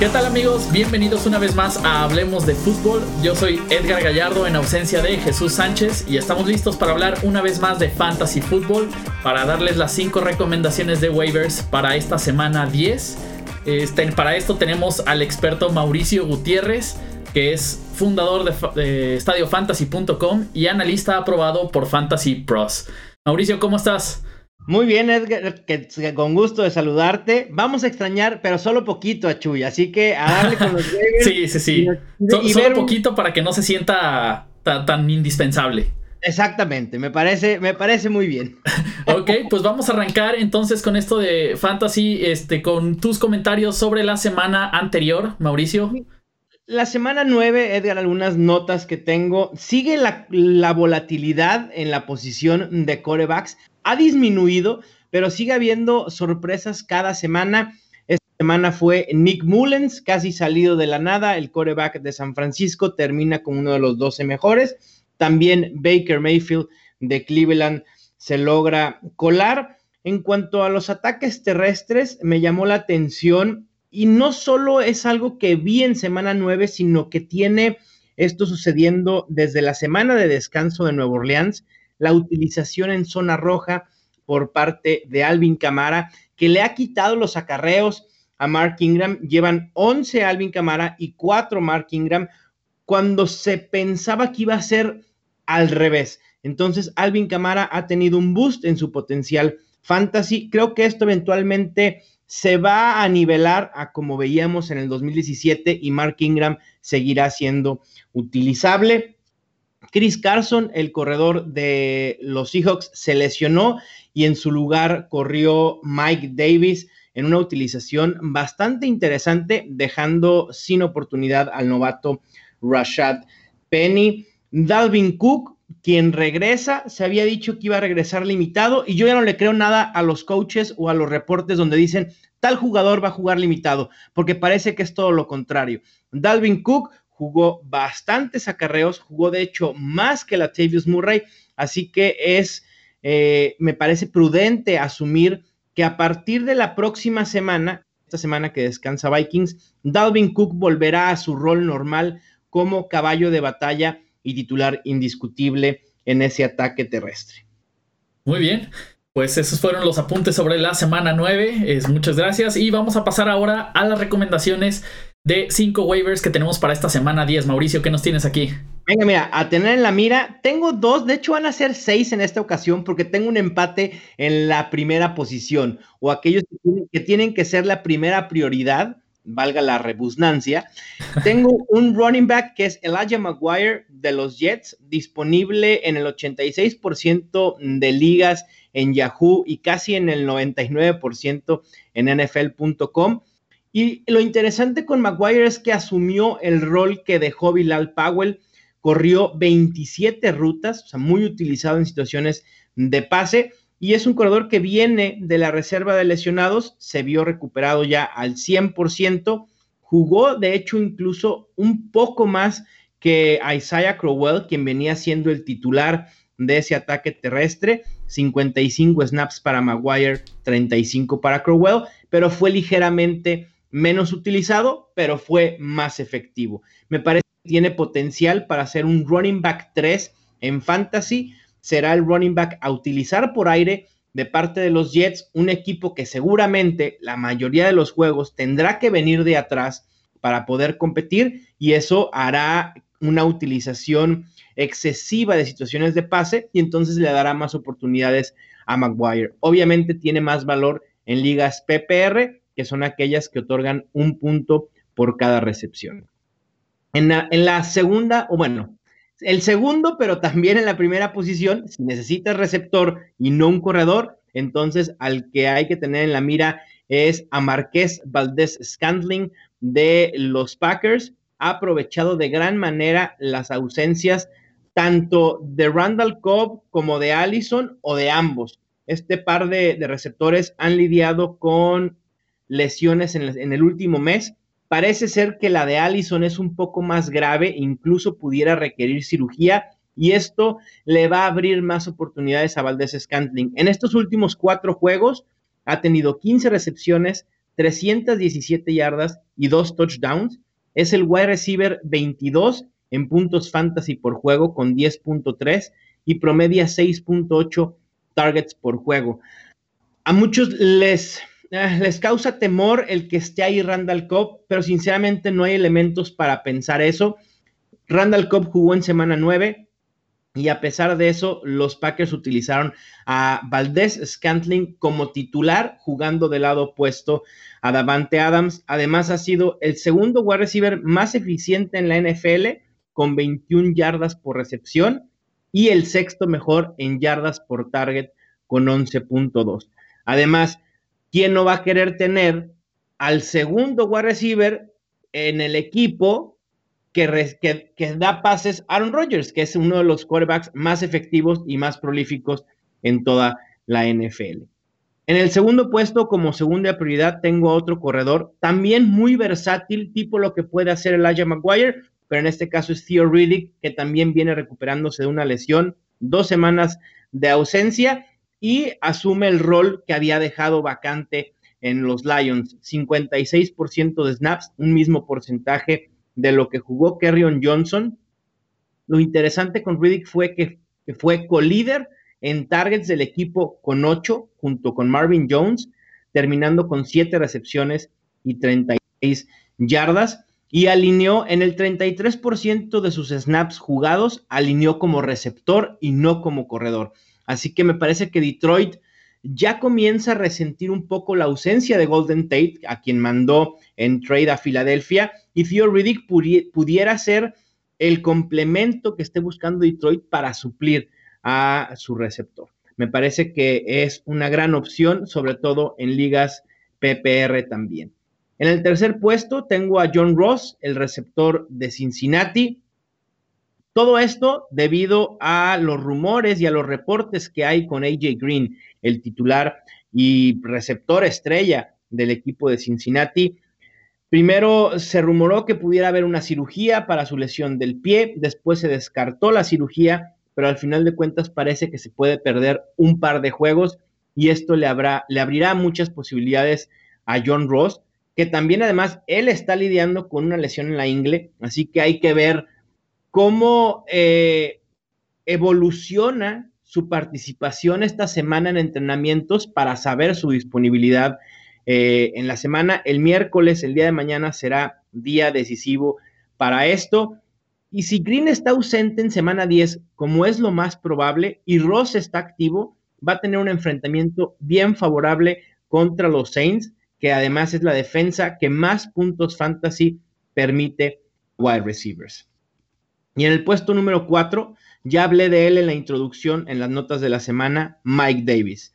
¿Qué tal amigos? Bienvenidos una vez más a Hablemos de Fútbol. Yo soy Edgar Gallardo en ausencia de Jesús Sánchez y estamos listos para hablar una vez más de Fantasy Football, para darles las 5 recomendaciones de waivers para esta semana 10. Este, para esto tenemos al experto Mauricio Gutiérrez, que es fundador de, de estadiofantasy.com y analista aprobado por Fantasy Pros. Mauricio, ¿cómo estás? Muy bien, Edgar, que, con gusto de saludarte. Vamos a extrañar, pero solo poquito a Chuy, así que a darle con los Sí, sí, sí. Y, solo poquito para que no se sienta tan, indispensable. Exactamente, me parece, me parece muy bien. ok, pues vamos a arrancar entonces con esto de Fantasy, este, con tus comentarios sobre la semana anterior, Mauricio. La semana 9, Edgar, algunas notas que tengo. Sigue la, la volatilidad en la posición de corebacks ha disminuido, pero sigue habiendo sorpresas cada semana. Esta semana fue Nick Mullens, casi salido de la nada, el coreback de San Francisco, termina como uno de los 12 mejores. También Baker Mayfield de Cleveland se logra colar. En cuanto a los ataques terrestres, me llamó la atención y no solo es algo que vi en semana 9, sino que tiene esto sucediendo desde la semana de descanso de Nueva Orleans la utilización en zona roja por parte de Alvin Camara, que le ha quitado los acarreos a Mark Ingram. Llevan 11 Alvin Camara y 4 Mark Ingram cuando se pensaba que iba a ser al revés. Entonces, Alvin Camara ha tenido un boost en su potencial fantasy. Creo que esto eventualmente se va a nivelar a como veíamos en el 2017 y Mark Ingram seguirá siendo utilizable. Chris Carson, el corredor de los Seahawks, se lesionó y en su lugar corrió Mike Davis en una utilización bastante interesante, dejando sin oportunidad al novato Rashad Penny. Dalvin Cook, quien regresa, se había dicho que iba a regresar limitado y yo ya no le creo nada a los coaches o a los reportes donde dicen tal jugador va a jugar limitado, porque parece que es todo lo contrario. Dalvin Cook jugó bastantes acarreos, jugó de hecho más que la Tavius Murray, así que es, eh, me parece prudente asumir que a partir de la próxima semana, esta semana que descansa Vikings, Dalvin Cook volverá a su rol normal como caballo de batalla y titular indiscutible en ese ataque terrestre. Muy bien. Pues esos fueron los apuntes sobre la semana 9. Es, muchas gracias. Y vamos a pasar ahora a las recomendaciones de cinco waivers que tenemos para esta semana 10. Mauricio, ¿qué nos tienes aquí? Venga, mira, a tener en la mira, tengo dos, de hecho van a ser seis en esta ocasión porque tengo un empate en la primera posición o aquellos que tienen que, ser la primera prioridad, valga la rebusnancia. Tengo un running back que es Elijah Maguire de los Jets, disponible en el 86% de ligas en Yahoo y casi en el 99% en NFL.com. Y lo interesante con Maguire es que asumió el rol que dejó Bilal Powell, corrió 27 rutas, o sea, muy utilizado en situaciones de pase, y es un corredor que viene de la reserva de lesionados, se vio recuperado ya al 100%, jugó de hecho incluso un poco más que Isaiah Crowell, quien venía siendo el titular de ese ataque terrestre, 55 snaps para Maguire, 35 para Crowell, pero fue ligeramente menos utilizado, pero fue más efectivo. Me parece que tiene potencial para ser un running back 3 en fantasy. Será el running back a utilizar por aire de parte de los Jets, un equipo que seguramente la mayoría de los juegos tendrá que venir de atrás para poder competir y eso hará una utilización excesiva de situaciones de pase y entonces le dará más oportunidades a Maguire. Obviamente tiene más valor en ligas PPR, que son aquellas que otorgan un punto por cada recepción. En la, segunda, o bueno, el segundo, pero también en la primera posición, si necesitas receptor y no un corredor, entonces al que hay que tener en la mira es a Marqués Valdés Scandling de los Packers. Ha aprovechado de gran manera las ausencias tanto de Randall Cobb como de Allison o de ambos. Este par de receptores han lidiado con lesiones en el, último mes. Parece ser que la de Allison es un poco más grave, incluso pudiera requerir cirugía y esto le va a abrir más oportunidades a Valdés Scantling. En estos últimos cuatro juegos ha tenido 15 recepciones, 317 yardas y dos touchdowns. Es el wide receiver 22 en puntos fantasy por juego con 10.3 y promedia 6.8 targets por juego. A muchos les, les causa temor el que esté ahí Randall Cobb, pero sinceramente no hay elementos para pensar eso. Randall Cobb jugó en semana 9, y a pesar de eso, los Packers utilizaron a Valdez Scantling como titular, jugando del lado opuesto a Davante Adams. Además, ha sido el segundo wide receiver más eficiente en la NFL, con 21 yardas por recepción, y el sexto mejor en yardas por target, con 11.2. Además, ¿quién no va a querer tener al segundo wide receiver en el equipo que, da pases Aaron Rodgers, que es uno de los quarterbacks más efectivos y más prolíficos en toda la NFL. En el segundo puesto, como segunda prioridad, tengo otro corredor, también muy versátil, tipo lo que puede hacer Elijah McGuire, pero en este caso es Theo Riddick, que también viene recuperándose de una lesión, dos semanas de ausencia y asume el rol que había dejado vacante en los Lions, 56% de snaps, un mismo porcentaje de lo que jugó Kerryon Johnson. Lo interesante con Riddick fue que, fue co-líder en targets del equipo con 8, junto con Marvin Jones, terminando con 7 recepciones y 36 yardas. Y alineó en el 33% de sus snaps jugados, alineó como receptor y no como corredor. Así que me parece que Detroit ya comienza a resentir un poco la ausencia de Golden Tate, a quien mandó en trade a Filadelfia, y Theo Riddick pudiera ser el complemento que esté buscando Detroit para suplir a su receptor. Me parece que es una gran opción, sobre todo en ligas PPR también. En el tercer puesto tengo a John Ross, el receptor de Cincinnati. Todo esto debido a los rumores y a los reportes que hay con AJ Green, el titular y receptor estrella del equipo de Cincinnati. Primero se rumoró que pudiera haber una cirugía para su lesión del pie, después se descartó la cirugía, pero al final de cuentas parece que se puede perder un par de juegos y esto le, habrá, le abrirá muchas posibilidades a John Ross, que también además él está lidiando con una lesión en la ingle, así que hay que ver cómo eh, evoluciona su participación esta semana en entrenamientos para saber su disponibilidad eh, en la semana. El miércoles, el día de mañana, será día decisivo para esto. Y si Green está ausente en semana 10, como es lo más probable, y Ross está activo, va a tener un enfrentamiento bien favorable contra los Saints, que además es la defensa que más puntos fantasy permite wide receivers. Y en el puesto número 4, ya hablé de él en la introducción, en las notas de la semana, Mike Davis.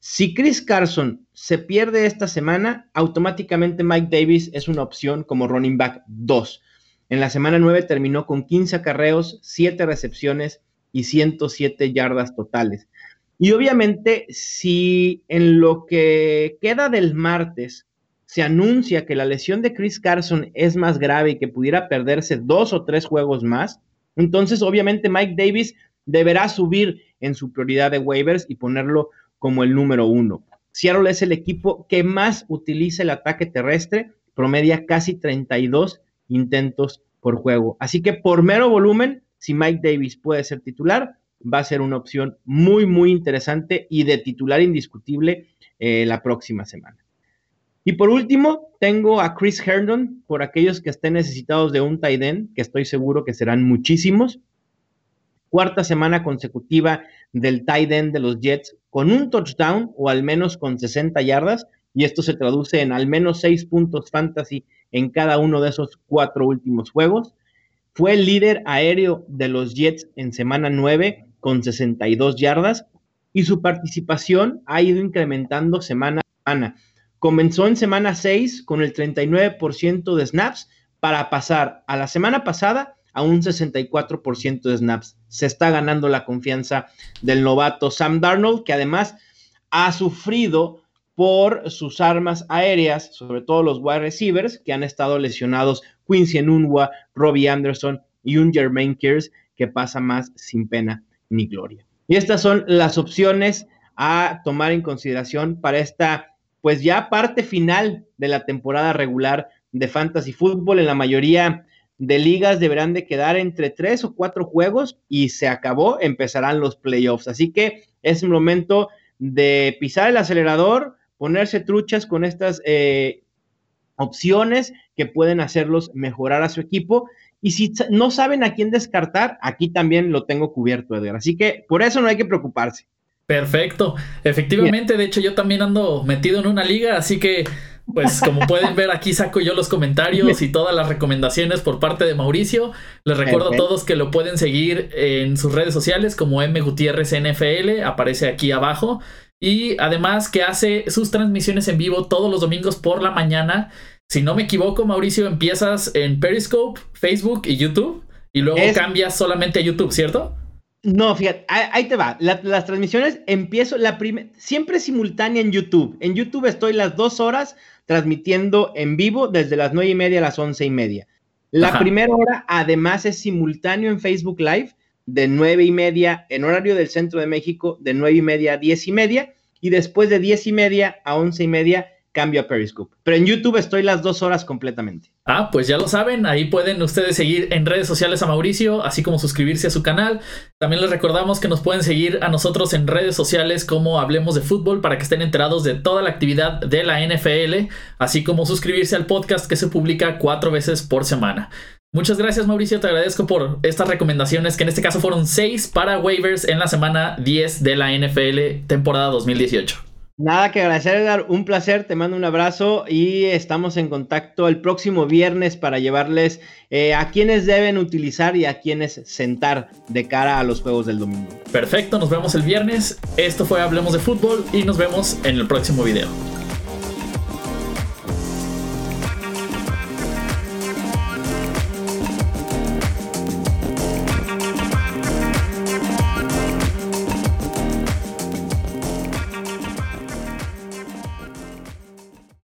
Si Chris Carson se pierde esta semana, automáticamente Mike Davis es una opción como running back 2. En la semana 9 terminó con 15 acarreos, 7 recepciones y 107 yardas totales. Y obviamente, si en lo que queda del martes se anuncia que la lesión de Chris Carson es más grave y que pudiera perderse dos o tres juegos más, entonces obviamente Mike Davis deberá subir en su prioridad de waivers y ponerlo como el número uno. Seattle es el equipo que más utiliza el ataque terrestre, promedia casi 32 intentos por juego. Así que por mero volumen, si Mike Davis puede ser titular, va a ser una opción muy, muy interesante y de titular indiscutible eh, la próxima semana. Y por último, tengo a Chris Herndon, por aquellos que estén necesitados de un tight end, que estoy seguro que serán muchísimos. Cuarta semana consecutiva del tight end de los Jets con un touchdown o al menos con 60 yardas, y esto se traduce en al menos 6 puntos fantasy en cada uno de esos cuatro últimos juegos. Fue el líder aéreo de los Jets en semana 9 con 62 yardas y su participación ha ido incrementando semana a semana. Comenzó en semana 6 con el 39% de snaps para pasar a la semana pasada a un 64% de snaps. Se está ganando la confianza del novato Sam Darnold, que además ha sufrido por sus armas aéreas, sobre todo los wide receivers, que han estado lesionados Quincy Enunwa, Robbie Anderson y un Jermaine Kears que pasa más sin pena ni gloria. Y estas son las opciones a tomar en consideración para esta pues ya parte final de la temporada regular de Fantasy Football. En la mayoría de ligas deberán de quedar entre tres o cuatro juegos y se acabó, empezarán los playoffs. Así que es un momento de pisar el acelerador, ponerse truchas con estas eh, opciones que pueden hacerlos mejorar a su equipo. Y si no saben a quién descartar, aquí también lo tengo cubierto, Edgar. Así que por eso no hay que preocuparse. Perfecto. Efectivamente, de hecho yo también ando metido en una liga, así que pues como pueden ver aquí saco yo los comentarios y todas las recomendaciones por parte de Mauricio. Les recuerdo a todos que lo pueden seguir en sus redes sociales como M Gutiérrez NFL, aparece aquí abajo. Y además que hace sus transmisiones en vivo todos los domingos por la mañana. Si no me equivoco, Mauricio, empiezas en Periscope, Facebook y YouTube. Y luego cambias solamente a YouTube, ¿cierto? No, fíjate, ahí te va. las transmisiones empiezo la primera, siempre simultánea en YouTube. En YouTube estoy las dos horas transmitiendo en vivo desde las nueve y media a las once y media. La primera hora además es simultáneo en Facebook Live de nueve y media en horario del centro de México de nueve y media a diez y media y después de diez y media a once y media cambio a Periscope. Pero en YouTube estoy las dos horas completamente. Ah, pues ya lo saben, ahí pueden ustedes seguir en redes sociales a Mauricio, así como suscribirse a su canal. También les recordamos que nos pueden seguir a nosotros en redes sociales como Hablemos de Fútbol para que estén enterados de toda la actividad de la NFL, así como suscribirse al podcast que se publica cuatro veces por semana. Muchas gracias Mauricio, te agradezco por estas recomendaciones, que en este caso fueron seis para waivers en la semana 10 de la NFL temporada 2018. Nada que agradecer, Edgar. Un placer, te mando un abrazo y estamos en contacto el próximo viernes para llevarles eh, a quienes deben utilizar y a quienes sentar de cara a los juegos del domingo. Perfecto, nos vemos el viernes. Esto fue Hablemos de Fútbol y nos vemos en el próximo video.